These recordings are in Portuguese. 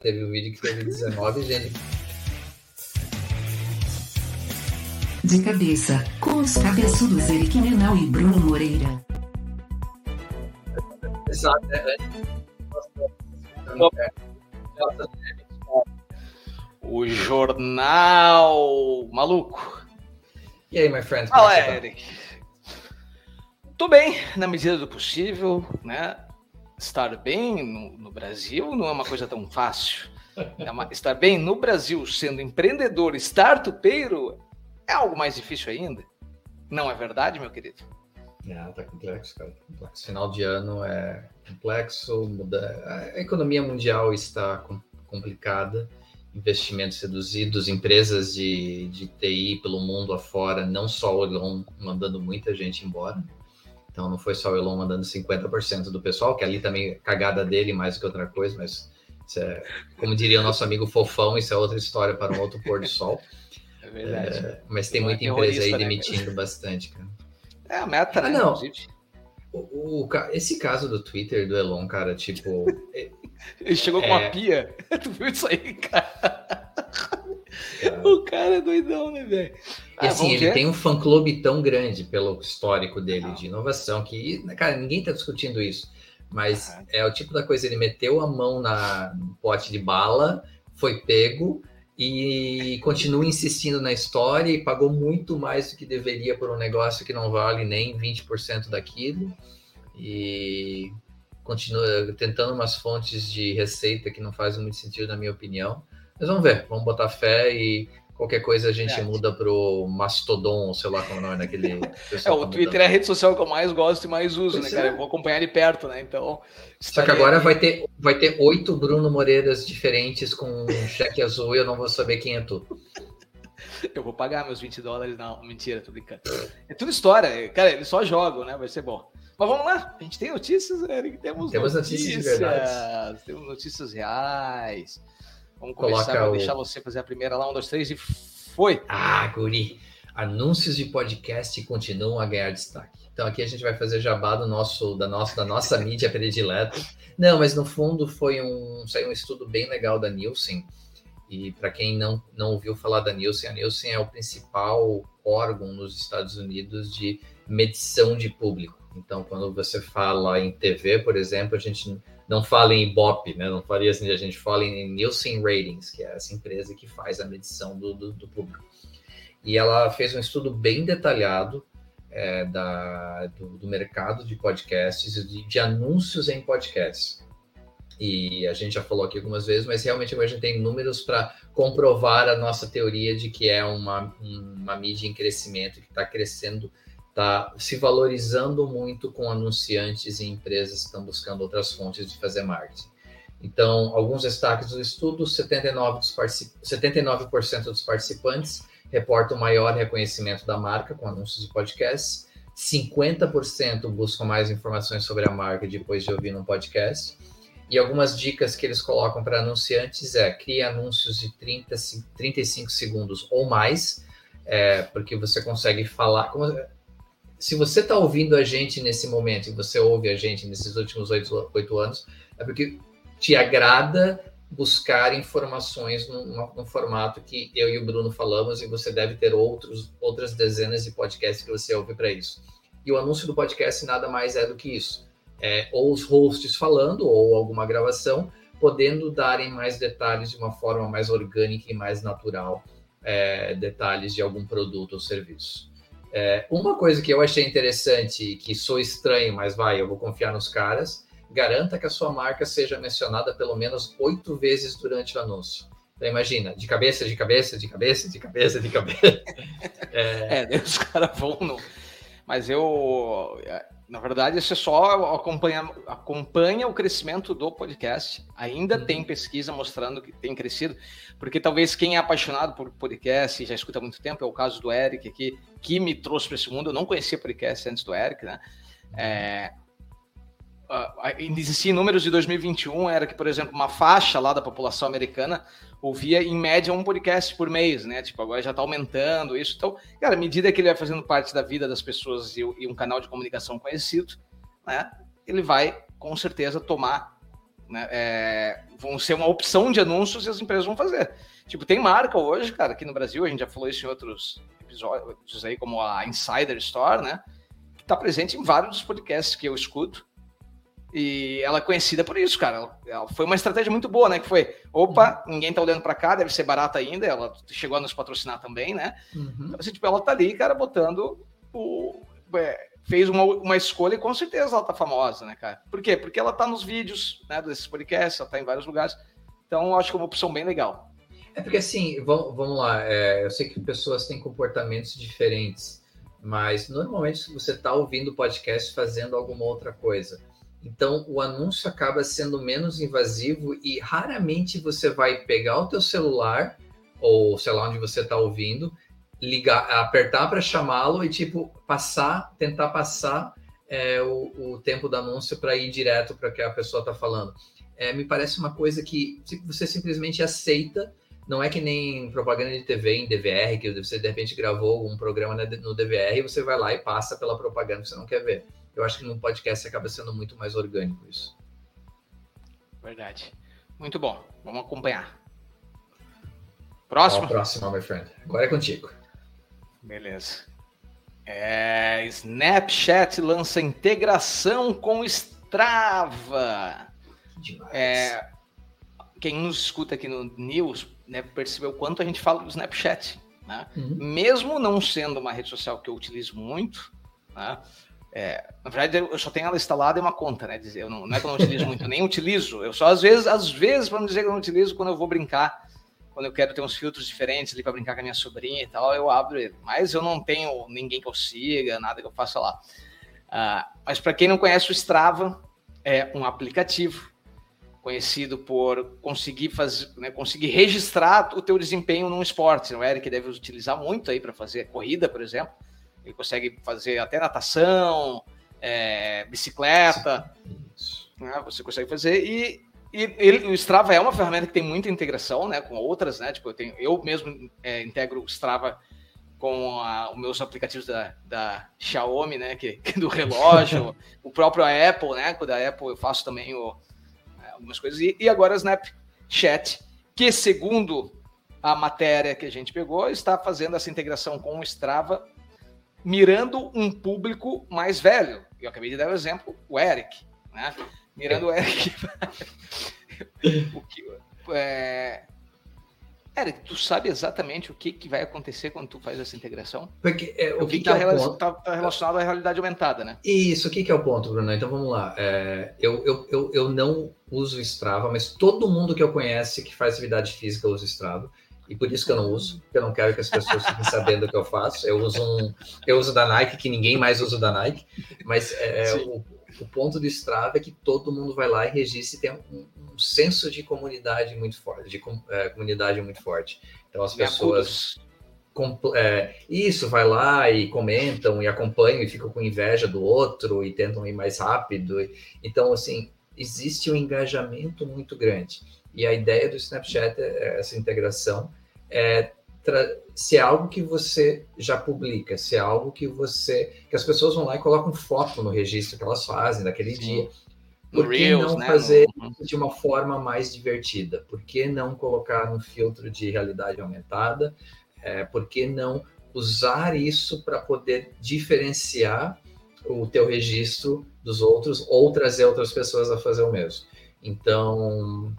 teve um vídeo que teve 19 gente. De cabeça, com os cabeçudos Eric Menal e Bruno Moreira. Exato, né? O Jornal Maluco. E aí, my friend? Fala, Eric. Tô bem, na medida do possível, né? Estar bem no, no Brasil não é uma coisa tão fácil. É uma, estar bem no Brasil, sendo empreendedor, startupeiro, é algo mais difícil ainda. Não é verdade, meu querido? É, tá complexo, cara. Complexo. Final de ano é complexo, muda... a economia mundial está complicada, investimentos reduzidos, empresas de, de TI pelo mundo afora, não só o Elon mandando muita gente embora. Então não foi só o Elon mandando 50% do pessoal, que ali também é cagada dele mais do que outra coisa, mas é, como diria o nosso amigo Fofão, isso é outra história para um outro pôr do sol. É verdade. É, mas tem muita empresa aí né, demitindo né? bastante, cara. É a meta, né? Ah, não. O, o, esse caso do Twitter do Elon, cara, tipo. Ele chegou é... com uma é. pia. Tu viu isso aí, cara? Cara? O cara é doidão, né, velho? E ah, assim, ele ver? tem um fã-clube tão grande pelo histórico dele não. de inovação que, cara, ninguém tá discutindo isso. Mas ah. é o tipo da coisa, ele meteu a mão na, no pote de bala, foi pego, e continua insistindo na história e pagou muito mais do que deveria por um negócio que não vale nem 20% daquilo e continua tentando umas fontes de receita que não fazem muito sentido na minha opinião. Mas vamos ver, vamos botar fé e Qualquer coisa a gente é. muda pro Mastodon, sei lá como é daquele. É, o tá Twitter é a rede social que eu mais gosto e mais uso, pois né, cara? É. Eu vou acompanhar ele perto, né? Então. Só que agora vai ter, vai ter oito Bruno Moreiras diferentes com um cheque azul e eu não vou saber quem é tu. Eu vou pagar meus 20 dólares. Não, mentira, tô brincando. É tudo história. Cara, eles só jogam, né? Vai ser bom. Mas vamos lá. A gente tem notícias, Eric. Temos, Temos notícias, notícias de verdade. Temos notícias reais. Vamos começar, Coloca vou o... deixar você fazer a primeira lá, um, dois, três e foi. Ah, Guri, anúncios de podcast continuam a ganhar destaque. Então aqui a gente vai fazer jabá do nosso, da, nossa, da nossa mídia predileta. Não, mas no fundo foi um, saiu um estudo bem legal da Nielsen. E para quem não, não ouviu falar da Nielsen, a Nielsen é o principal órgão nos Estados Unidos de medição de público. Então, quando você fala em TV, por exemplo, a gente não fala em Ibope, né? Não faria assim, a gente fala em Nielsen Ratings, que é essa empresa que faz a medição do, do, do público. E ela fez um estudo bem detalhado é, da, do, do, mercado de podcasts e de, de, anúncios em podcasts. E a gente já falou aqui algumas vezes, mas realmente a gente tem números para comprovar a nossa teoria de que é uma, uma mídia em crescimento, que está crescendo está se valorizando muito com anunciantes e empresas que estão buscando outras fontes de fazer marketing. Então, alguns destaques do estudo: 79%, dos, particip... 79 dos participantes reportam maior reconhecimento da marca com anúncios de podcasts, 50% buscam mais informações sobre a marca depois de ouvir um podcast. E algumas dicas que eles colocam para anunciantes é crie anúncios de 30, 35 segundos ou mais, é, porque você consegue falar. Como, se você está ouvindo a gente nesse momento e você ouve a gente nesses últimos oito anos, é porque te agrada buscar informações num, num, formato que eu e o Bruno falamos e você deve ter outros, outras dezenas de podcasts que você ouve para isso. E o anúncio do podcast nada mais é do que isso. É, ou os hosts falando, ou alguma gravação, podendo darem mais detalhes de uma forma mais orgânica e mais natural, é, detalhes de algum produto ou serviço. É, uma coisa que eu achei interessante, que sou estranho, mas vai, eu vou confiar nos caras, garanta que a sua marca seja mencionada pelo menos oito vezes durante o anúncio. Então imagina, de cabeça, de cabeça, de cabeça, de cabeça, de cabeça. é, é os caras vão no... Mas eu na verdade, é só acompanha, acompanha o crescimento do podcast. Ainda uhum. tem pesquisa mostrando que tem crescido, porque talvez quem é apaixonado por podcast e já escuta há muito tempo, é o caso do Eric aqui, que me trouxe para esse mundo. Eu não conhecia podcast antes do Eric, né? É, existiam números de 2021, era que, por exemplo, uma faixa lá da população americana ouvia em média um podcast por mês, né? Tipo, agora já tá aumentando isso. Então, cara, à medida que ele vai fazendo parte da vida das pessoas e, e um canal de comunicação conhecido, né? Ele vai, com certeza, tomar né, é, vão ser uma opção de anúncios e as empresas vão fazer. Tipo, tem marca hoje, cara, aqui no Brasil, a gente já falou isso em outros episódios aí, como a Insider Store, né? Que tá presente em vários dos podcasts que eu escuto. E ela é conhecida por isso, cara. Ela, ela foi uma estratégia muito boa, né? Que foi, opa, uhum. ninguém tá olhando para cá, deve ser barata ainda. Ela chegou a nos patrocinar também, né? Uhum. Então, assim, tipo, ela tá ali, cara, botando o. É, fez uma, uma escolha e com certeza ela tá famosa, né, cara? Por quê? Porque ela tá nos vídeos, né, desses podcasts, ela tá em vários lugares. Então, eu acho que é uma opção bem legal. É porque assim, vamos, vamos lá, é, eu sei que pessoas têm comportamentos diferentes, mas normalmente você está ouvindo podcast fazendo alguma outra coisa. Então, o anúncio acaba sendo menos invasivo e raramente você vai pegar o teu celular ou sei lá onde você está ouvindo, ligar, apertar para chamá-lo e tipo passar, tentar passar é, o, o, tempo do anúncio para ir direto para que a pessoa está falando. É, me parece uma coisa que você simplesmente aceita. Não é que nem propaganda de TV em DVR, que você de repente gravou um programa no DVR e você vai lá e passa pela propaganda que você não quer ver. Eu acho que no podcast acaba sendo muito mais orgânico isso. Verdade. Muito bom. Vamos acompanhar. Próximo? próximo, my friend. Agora é contigo. Beleza. É, Snapchat lança integração com Strava. Demais. É, quem nos escuta aqui no News né, percebeu quanto a gente fala do Snapchat. Né? Uhum. Mesmo não sendo uma rede social que eu utilizo muito, né? É, na verdade, eu só tenho ela instalada em uma conta, né? Eu não, não é que eu não utilizo muito, nem utilizo. Eu só às vezes, às vezes, para não dizer que eu não utilizo, quando eu vou brincar, quando eu quero ter uns filtros diferentes ali para brincar com a minha sobrinha e tal, eu abro ele. Mas eu não tenho ninguém que eu siga, nada que eu faça lá. Uh, mas para quem não conhece o Strava, é um aplicativo conhecido por conseguir fazer, né, conseguir registrar o teu desempenho num esporte. O Eric deve utilizar muito aí para fazer corrida, por exemplo. Ele consegue fazer até natação, é, bicicleta. Né? Você consegue fazer. E, e ele, o Strava é uma ferramenta que tem muita integração né, com outras. Né? Tipo, eu, tenho, eu mesmo é, integro o Strava com a, os meus aplicativos da, da Xiaomi, né, que, que do relógio, o próprio Apple, né, com da Apple eu faço também o, é, algumas coisas, e, e agora Snapchat, que segundo a matéria que a gente pegou, está fazendo essa integração com o Strava mirando um público mais velho. Eu acabei de dar o exemplo, o Eric, né? Mirando o Eric. o que, é... Eric, tu sabe exatamente o que, que vai acontecer quando tu faz essa integração? Porque, é, o que está é tá, tá relacionado à realidade aumentada, né? Isso, o que, que é o ponto, Bruno? Então vamos lá. É, eu, eu, eu, eu não uso Strava, mas todo mundo que eu conhece que faz atividade física usa Strava e por isso que eu não uso, porque eu não quero que as pessoas fiquem sabendo o que eu faço. Eu uso um, eu uso da Nike, que ninguém mais usa da Nike, mas é, é o, o, ponto do Strava é que todo mundo vai lá e registra e tem um, um senso de comunidade muito forte, de é, comunidade muito forte. Então as pessoas é, isso, vai lá e comentam e acompanham e ficam com inveja do outro e tentam ir mais rápido. Então, assim, existe um engajamento muito grande. E a ideia do Snapchat é essa integração é, se é algo que você já publica, se é algo que você. que as pessoas vão lá e colocam foto no registro que elas fazem naquele Sim. dia. Por que Reels, não né? fazer no... de uma forma mais divertida? Por que não colocar um filtro de realidade aumentada? É, por que não usar isso para poder diferenciar o teu registro dos outros ou trazer outras pessoas a fazer o mesmo? Então,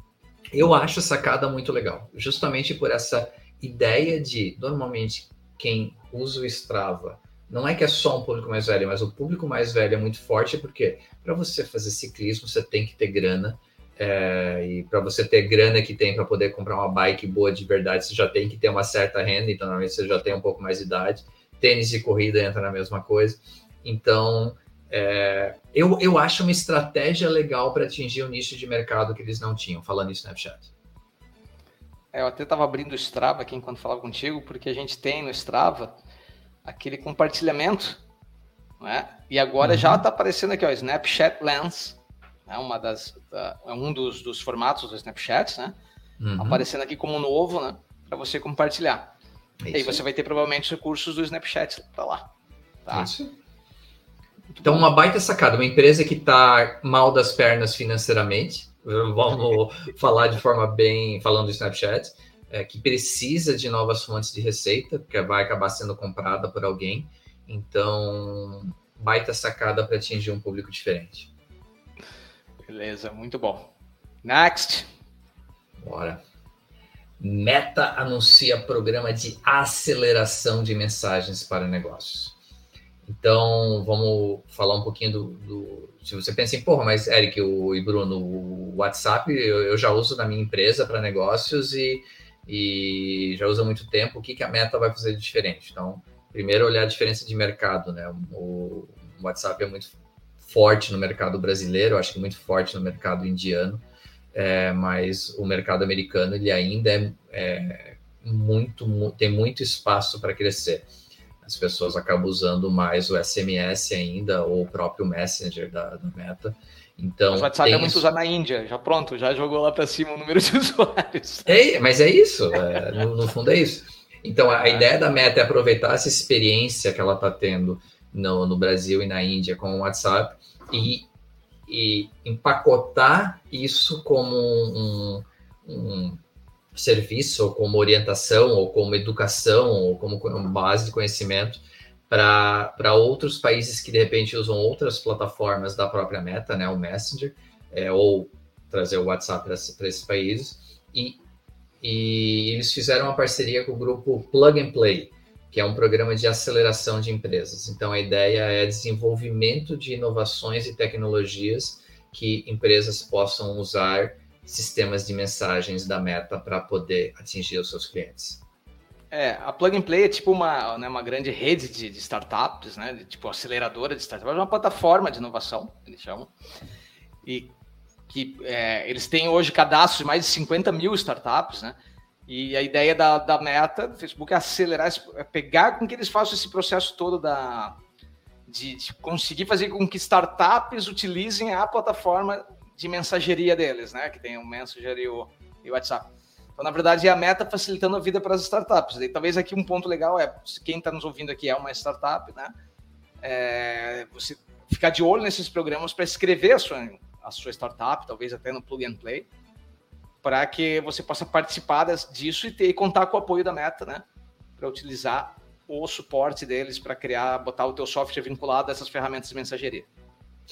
eu acho a sacada muito legal, justamente por essa ideia de, normalmente, quem usa o Strava, não é que é só um público mais velho, mas o público mais velho é muito forte, porque para você fazer ciclismo, você tem que ter grana, é, e para você ter grana que tem para poder comprar uma bike boa de verdade, você já tem que ter uma certa renda, então normalmente você já tem um pouco mais de idade. Tênis de corrida entra na mesma coisa. Então, é, eu, eu acho uma estratégia legal para atingir o nicho de mercado que eles não tinham, falando em Snapchat. É, eu até estava abrindo o Strava aqui enquanto falava contigo, porque a gente tem no Strava aquele compartilhamento, né? E agora uhum. já está aparecendo aqui, ó, Snapchat Lens, né? Uma das, é um dos, dos formatos do Snapchat, né? Uhum. Aparecendo aqui como novo, né? Para você compartilhar. Isso. E aí você vai ter provavelmente os recursos do Snapchat para lá. Tá? Isso. Então, uma baita sacada, uma empresa que está mal das pernas financeiramente, vamos falar de forma bem, falando do Snapchat, é, que precisa de novas fontes de receita, porque vai acabar sendo comprada por alguém. Então, baita sacada para atingir um público diferente. Beleza, muito bom. Next. Bora. Meta anuncia programa de aceleração de mensagens para negócios. Então, vamos falar um pouquinho do, do, Se você pensa em, porra, mas Eric o, e Bruno, o WhatsApp eu, eu já uso na minha empresa para negócios e, e já uso há muito tempo. O que, que a Meta vai fazer de diferente? Então, primeiro, olhar a diferença de mercado, né? O, o WhatsApp é muito forte no mercado brasileiro, acho que muito forte no mercado indiano é, mas o mercado americano ele ainda é, é muito, mu tem muito espaço para crescer. As pessoas acabam usando mais o SMS ainda, ou o próprio Messenger da, da Meta. Então, o WhatsApp é muito usado na Índia, já pronto, já jogou lá para cima o número de usuários. É, mas é isso, é, no, no, fundo é isso. Então, a, a, é. ideia da Meta é aproveitar essa experiência que ela está tendo no, no Brasil e na Índia com o WhatsApp e e empacotar isso como um, um, serviço, ou como orientação, ou como educação, ou como base de conhecimento para outros países que de repente usam outras plataformas da própria Meta, né, o Messenger, é, ou trazer o WhatsApp para esses países. E, e eles fizeram uma parceria com o grupo Plug and Play, que é um programa de aceleração de empresas. Então, a ideia é desenvolvimento de inovações e tecnologias que empresas possam usar sistemas de mensagens da Meta para poder atingir os seus clientes. É, a Plug and Play é tipo uma, né, uma grande rede de, de startups, né, de, tipo aceleradora de startups, é uma plataforma de inovação, eles chamam, e que é, eles têm hoje cadastros de mais de 50 mil startups, né, e a ideia da, da meta do Facebook é acelerar, é pegar com que eles façam esse processo todo da, de, de, conseguir fazer com que startups utilizem a plataforma de mensageria deles, né? Que tem o Messenger e o, e o WhatsApp. Então, na verdade, é a meta facilitando a vida para as startups. E talvez aqui um ponto legal é, quem está nos ouvindo aqui é uma startup, né? É, você ficar de olho nesses programas para escrever a sua, a sua startup, talvez até no Plug and Play para que você possa participar disso e ter e contar com o apoio da Meta, né? Para utilizar o suporte deles para criar, botar o teu software vinculado a essas ferramentas de mensageria.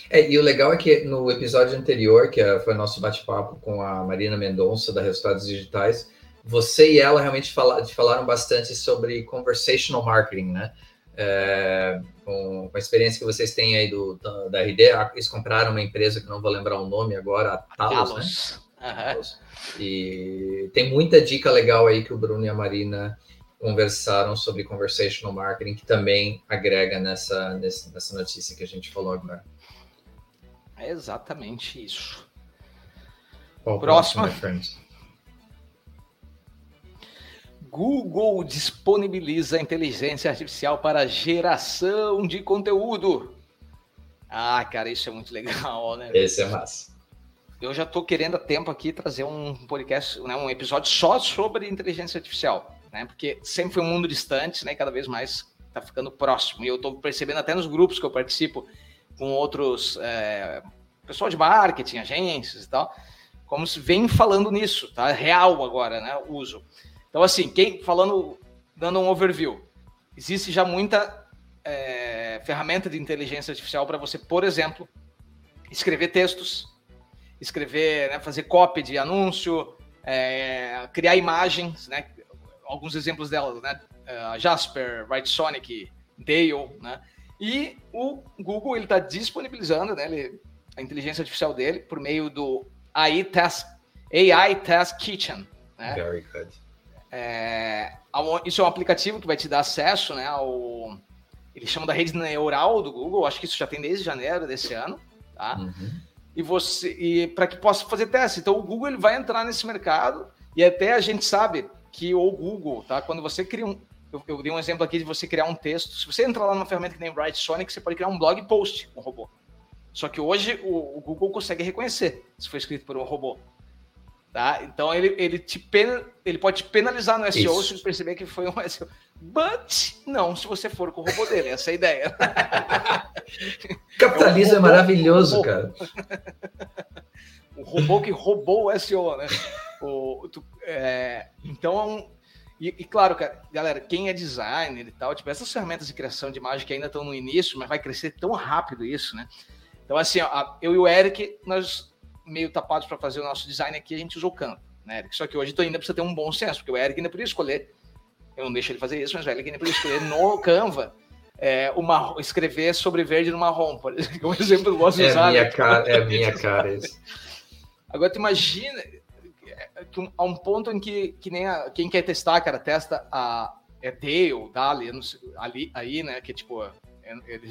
É, e o legal é que no episódio anterior, que foi nosso bate-papo com a Marina Mendonça, da Resultados Digitais, você e ela realmente falaram bastante sobre conversational marketing, né? É, com, com, a experiência que vocês têm aí do, da, da RD, eles compraram uma empresa que não vou lembrar o nome agora, a Talos, Talos. né? Uhum. E tem muita dica legal aí que o Bruno e a Marina conversaram sobre conversational marketing, que também agrega nessa, nessa notícia que a gente falou agora. É exatamente isso. Qual Próxima. Google disponibiliza inteligência artificial para geração de conteúdo. Ah, cara, isso é muito legal, né? Esse é massa eu já estou querendo há tempo aqui trazer um podcast, né, um episódio só sobre inteligência artificial, né? Porque sempre foi um mundo distante, né? Cada vez mais está ficando próximo. E eu estou percebendo até nos grupos que eu participo com outros é, pessoal de marketing, agências e tal, como se vem falando nisso, tá? Real agora, né? Uso. Então, assim, quem falando, dando um overview, existe já muita é, ferramenta de inteligência artificial para você, por exemplo, escrever textos escrever, né, fazer copy de anúncio, é, criar imagens, né? Alguns exemplos delas, né? Uh, Jasper, Sonic, Dale, né? E o Google ele está disponibilizando, né? Ele, a inteligência artificial dele por meio do AI Task, AI Task Kitchen, né? Very good. É, isso é um aplicativo que vai te dar acesso, né? Ao eles chamam da rede neural do Google. Acho que isso já tem desde janeiro desse ano, tá? Uhum e você e para que possa fazer teste. Então o Google ele vai entrar nesse mercado e até a gente sabe que o Google, tá? Quando você cria um eu, eu dei um exemplo aqui de você criar um texto. Se você entrar lá numa ferramenta que nem Write Sonic, você pode criar um blog post com um robô. Só que hoje o, o Google consegue reconhecer se foi escrito por um robô. Tá? Então ele, ele, te pen, ele pode te penalizar no SEO Isso. se ele perceber que foi um SEO. But não, se você for com o robô dele, essa é a ideia. Capitalismo é, um é maravilhoso, cara. o robô que roubou o SEO, né? O, tu, é, então, e, e, claro, galera, quem é designer e tal, tipo, essas ferramentas de criação de imagem que ainda estão no início, mas vai crescer tão rápido isso, né? Então, assim, ó, eu e o Eric, nós meio tapados para fazer o nosso design aqui, a gente usou o Canva, né, Eric? Só que hoje tu ainda precisa ter um bom senso, porque o Eric ainda podia escolher, eu não deixo ele fazer isso, mas o Eric ainda podia escolher no Canva é, uma, escrever sobre verde no marrom, por exemplo, como exemplo eu gosto de é usar. Minha né? cara, é minha cara isso. Agora, tu imagina que um, a um ponto em que, que nem a, quem quer testar, cara, testa a é Dale, Dali, ali, aí, né, que é tipo, é,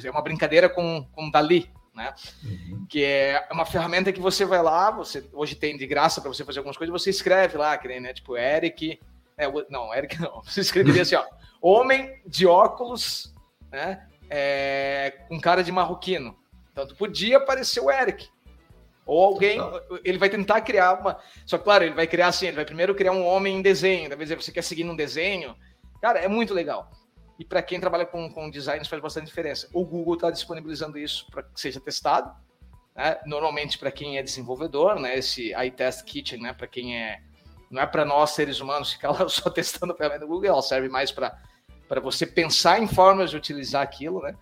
é uma brincadeira com, com Dali, né? Uhum. Que é uma ferramenta que você vai lá, você hoje tem de graça para você fazer algumas coisas, você escreve lá, que nem, né, tipo, Eric, é, não, Eric não, você escreveria assim, ó, homem de óculos né? É, com cara de marroquino. Então, podia aparecer o Eric. Ou alguém, ele vai tentar criar uma. Só claro, ele vai criar assim: ele vai primeiro criar um homem em desenho. Talvez você quer seguir num desenho. Cara, é muito legal. E para quem trabalha com, com design, faz bastante diferença. O Google está disponibilizando isso para que seja testado. Né? Normalmente, para quem é desenvolvedor, né? esse iTest Kitchen, né? para quem é. Não é para nós, seres humanos, ficar lá só testando a ferramenta do Google, ela serve mais para você pensar em formas de utilizar aquilo, né?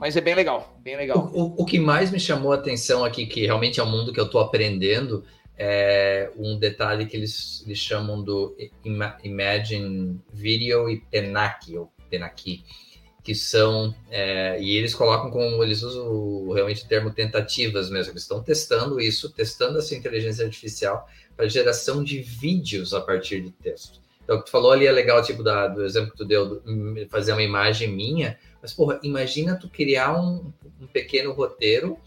Mas é bem legal, bem legal. O, o, que mais me chamou a atenção aqui, que realmente é um mundo que eu estou aprendendo, é um detalhe que eles, eles chamam do Imagine Video e Penaki, ou Penaki, que são, é, e eles colocam como, eles usam realmente o termo tentativas mesmo, eles estão testando isso, testando essa inteligência artificial para geração de vídeos a partir de texto. Então, o que tu falou ali é legal, tipo, da, do exemplo que tu deu, fazer uma imagem minha, mas, porra, imagina tu criar um, um pequeno roteiro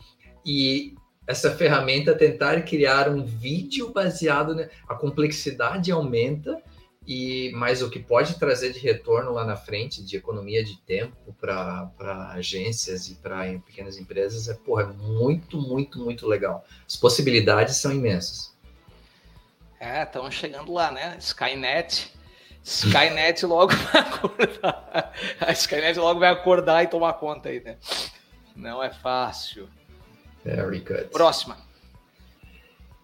e essa ferramenta tentar criar um vídeo baseado, né? A complexidade aumenta e mas o que pode trazer de retorno lá na frente de economia de tempo para agências e para pequenas empresas é porra, é muito, muito, muito legal. As possibilidades são imensas. É, estão chegando lá, né? Skynet. Skynet logo vai acordar. A Skynet logo vai acordar e tomar conta aí, né? Não é fácil. Very good. Próxima.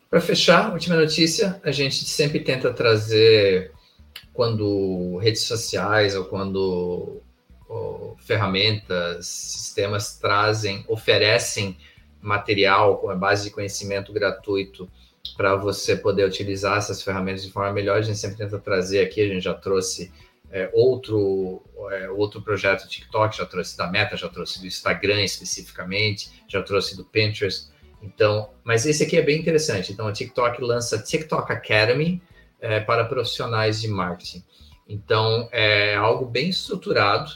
Para fechar, última notícia, a gente sempre tenta trazer quando redes sociais ou quando ou, ferramentas, sistemas trazem, oferecem material com a base de conhecimento gratuito para você poder utilizar essas ferramentas de forma melhor. A gente sempre tenta trazer aqui, a gente já trouxe é, outro, é, outro projeto TikTok, já trouxe da Meta, já trouxe do Instagram especificamente, já trouxe do Pinterest. Então, mas esse aqui é bem interessante. Então, a TikTok lança TikTok Academy é, para profissionais de marketing. Então, é algo bem estruturado,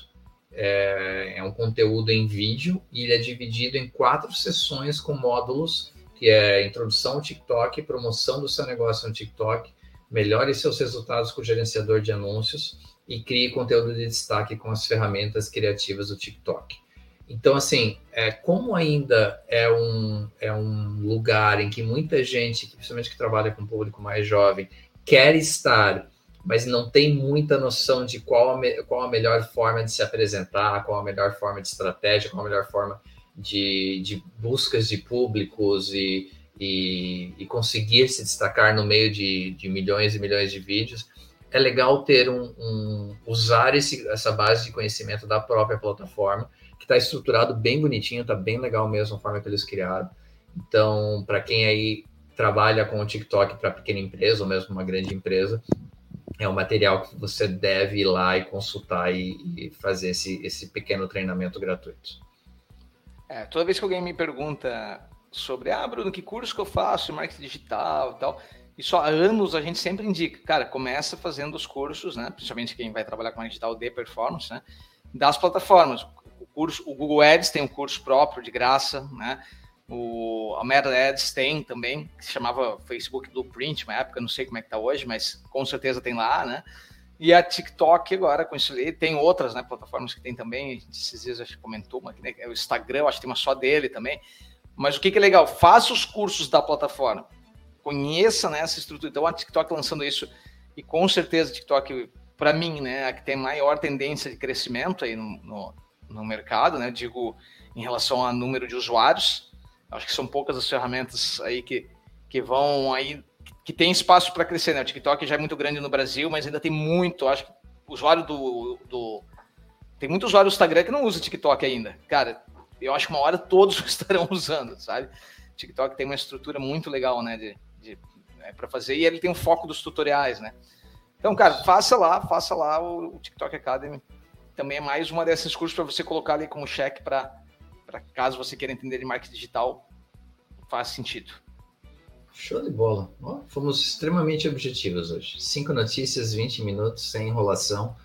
é, é um conteúdo em vídeo e ele é dividido em quatro sessões com módulos que é introdução ao TikTok, promoção do seu negócio no TikTok, melhore seus resultados com o gerenciador de anúncios e crie conteúdo de destaque com as ferramentas criativas do TikTok. Então, assim, é, como ainda é um, é um lugar em que muita gente, principalmente que trabalha com um público mais jovem, quer estar, mas não tem muita noção de qual a, qual a melhor forma de se apresentar, qual a melhor forma de estratégia, qual a melhor forma de, de buscas de públicos e, e, e, conseguir se destacar no meio de, de, milhões e milhões de vídeos, é legal ter um, um usar esse, essa base de conhecimento da própria plataforma, que está estruturado bem bonitinho, está bem legal mesmo a forma que eles criaram. Então, para quem aí trabalha com o TikTok para pequena empresa ou mesmo uma grande empresa, é um material que você deve ir lá e consultar e, e fazer esse, esse pequeno treinamento gratuito. É, toda vez que alguém me pergunta sobre, ah, Bruno, que curso que eu faço, marketing digital e tal, isso há anos a gente sempre indica, cara, começa fazendo os cursos, né? Principalmente quem vai trabalhar com marketing digital de performance, né? Das plataformas. O curso, o Google Ads tem um curso próprio de graça, né? O a Meta Ads tem também, que se chamava Facebook Blueprint, uma época, não sei como é que tá hoje, mas com certeza tem lá, né? E a TikTok agora com isso ali, tem outras né, plataformas que tem também, esses dias a gente comentou, uma, né, o Instagram, acho que tem uma só dele também. Mas o que, que é legal? Faça os cursos da plataforma, conheça né, essa estrutura. Então a TikTok lançando isso, e com certeza a TikTok, para mim, né, a que tem maior tendência de crescimento aí no, no, no mercado, né, digo em relação ao número de usuários. Acho que são poucas as ferramentas aí que que vão aí, que tem espaço para crescer, né? O TikTok já é muito grande no Brasil, mas ainda tem muito, acho que usuário do, do tem muito usuário do Instagram que não usa TikTok ainda. Cara, eu acho que uma hora todos estarão usando, sabe? TikTok tem uma estrutura muito legal, né, de, de é, para fazer e ele tem um foco dos tutoriais, né? Então, cara, faça lá, faça lá o, o TikTok Academy. Também é mais uma desses cursos para você colocar ali como cheque para caso você queira entender de marketing digital, faz sentido. Show de bola. Oh, fomos extremamente objetivos hoje. Cinco notícias, 20 minutos, sem enrolação.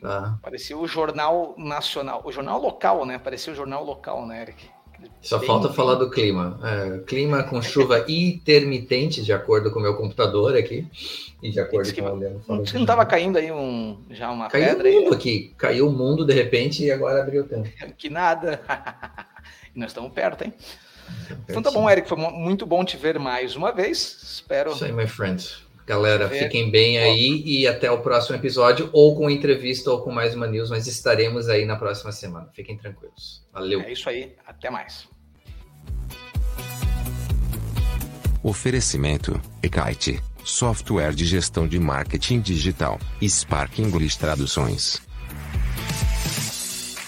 Tá? Parecia o jornal nacional, o jornal local, né? Parecia o jornal local, né, Eric? Só bem, falta falar do clima. É, clima com chuva intermitente, de acordo com o meu computador aqui. E de acordo com o Leandro falou. Não estava caindo aí um, já uma Caiu pedra? Caiu o mundo aqui. Caiu o mundo de repente e agora abriu o tempo. que nada. nós estamos perto, hein? Então tá bom, Eric. Foi muito bom te ver mais uma vez. Espero. Isso aí, my friend. Galera, fiquem bem aí e até o próximo episódio, ou com entrevista ou com mais uma news, mas estaremos aí na próxima semana. Fiquem tranquilos. Valeu. É isso aí. Até mais. Oferecimento: Ekite, software de gestão de marketing digital, Spark English Traduções.